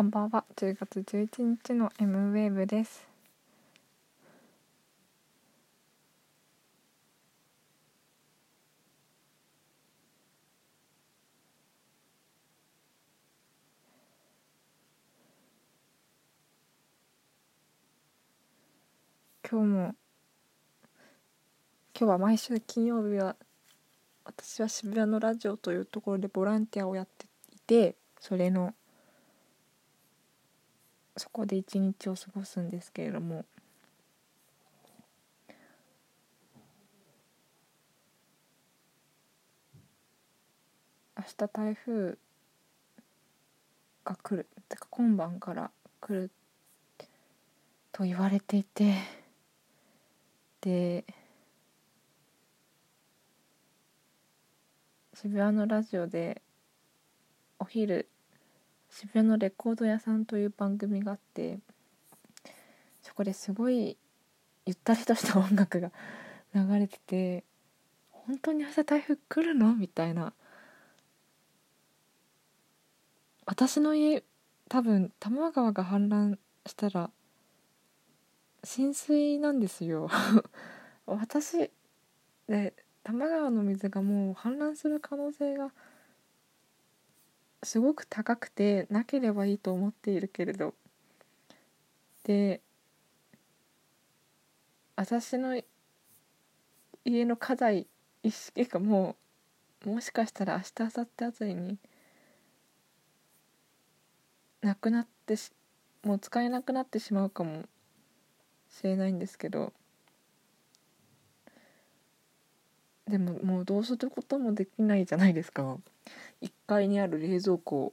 こんばんは。10月11日の M ウェーブです。今日も今日は毎週金曜日は私は渋谷のラジオというところでボランティアをやっていてそれのそこで一日を過ごすんですけれども。明日台風が来る。てか今晩から来ると言われていて。で渋谷のラジオでお昼渋谷のレコード屋さんという番組があってそこですごいゆったりとした音楽が 流れてて本当に明日台風来るの？みたいな。私の家多分多摩川が氾濫したら浸水なんですよ。私で多摩川の水がもう氾濫する可能性がすごく高くてなければいいと思っているけれど。で私の家の家財一式がもうもしかしたら明日明後日あたりになくなってしもう使えなくなってしまうかもしれないんですけど。でももうどうすることもできないじゃないですか。階にある冷蔵庫を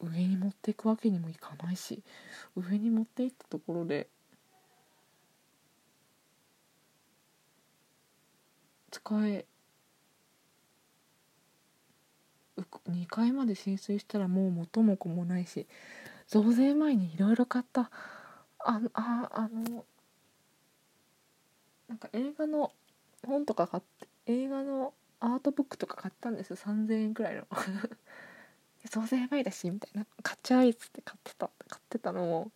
上に持っていくわけにもいかないし上に持っていったところで使え2階まで浸水したらもう元も子もないし増税前にいろいろ買った。あああのなんか映画の本とか買って映画のアートブックとか買ったんですよ。3000円くらいの。増税前だしみたいな。買っちゃいっつって買ってた。買ってたのを。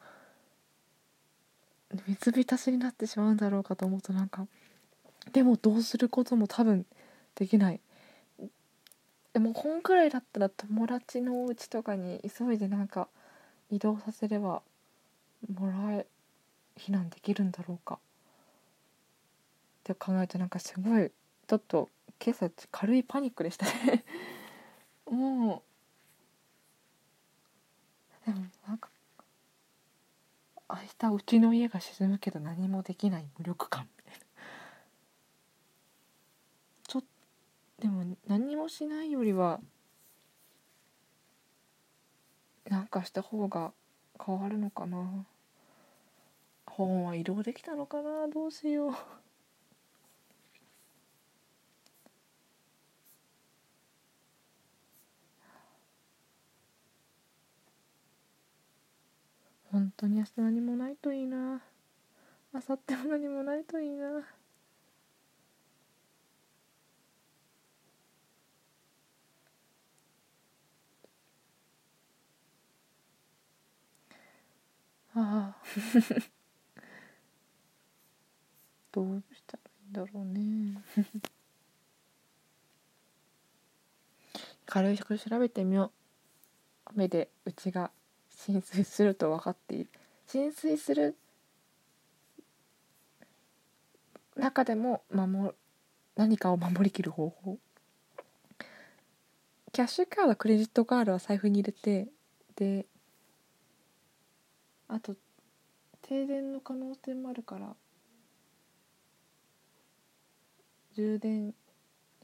水浸しになってしまうんだろうかと思うとなんかでもどうすることも多分できない。でも本くらいだったら友達のお家とかに急いでなんか移動させればもらえ避難できるんだろうか。って考えるとなんかすごいちょっと今朝軽いパニックでしたね。もうでもなんか明日うちの家が沈むけど何もできない無力感みたいな。ちょっでも何もしないよりはなんかした方が変わるのかな。本は移動できたのかな。どうしよう。本当に明日何もないといいな。明後日も何もないといいな。ああ。どうしたらいいんだろうね。軽く調べてみよう。雨でうちが浸水すると分かっている。浸水する中でも守何かを守りきる方法。キャッシュカードクレジットカードは財布に入れてであと停電の可能性もあるから充電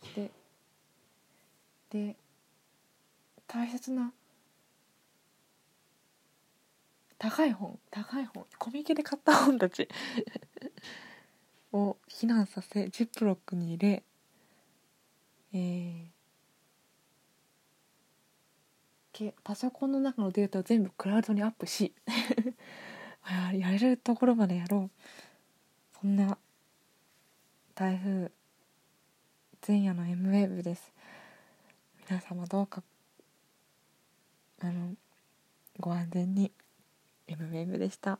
してで大切な高い本高い本。コミケで買った本たち。を避難させジップロックに入れえー、パソコンの中のデータを全部クラウドにアップし やれるところまでやろう。そんな台風前夜の M ウェーブです。皆様どうかあのご安全に。M ウェーブでした。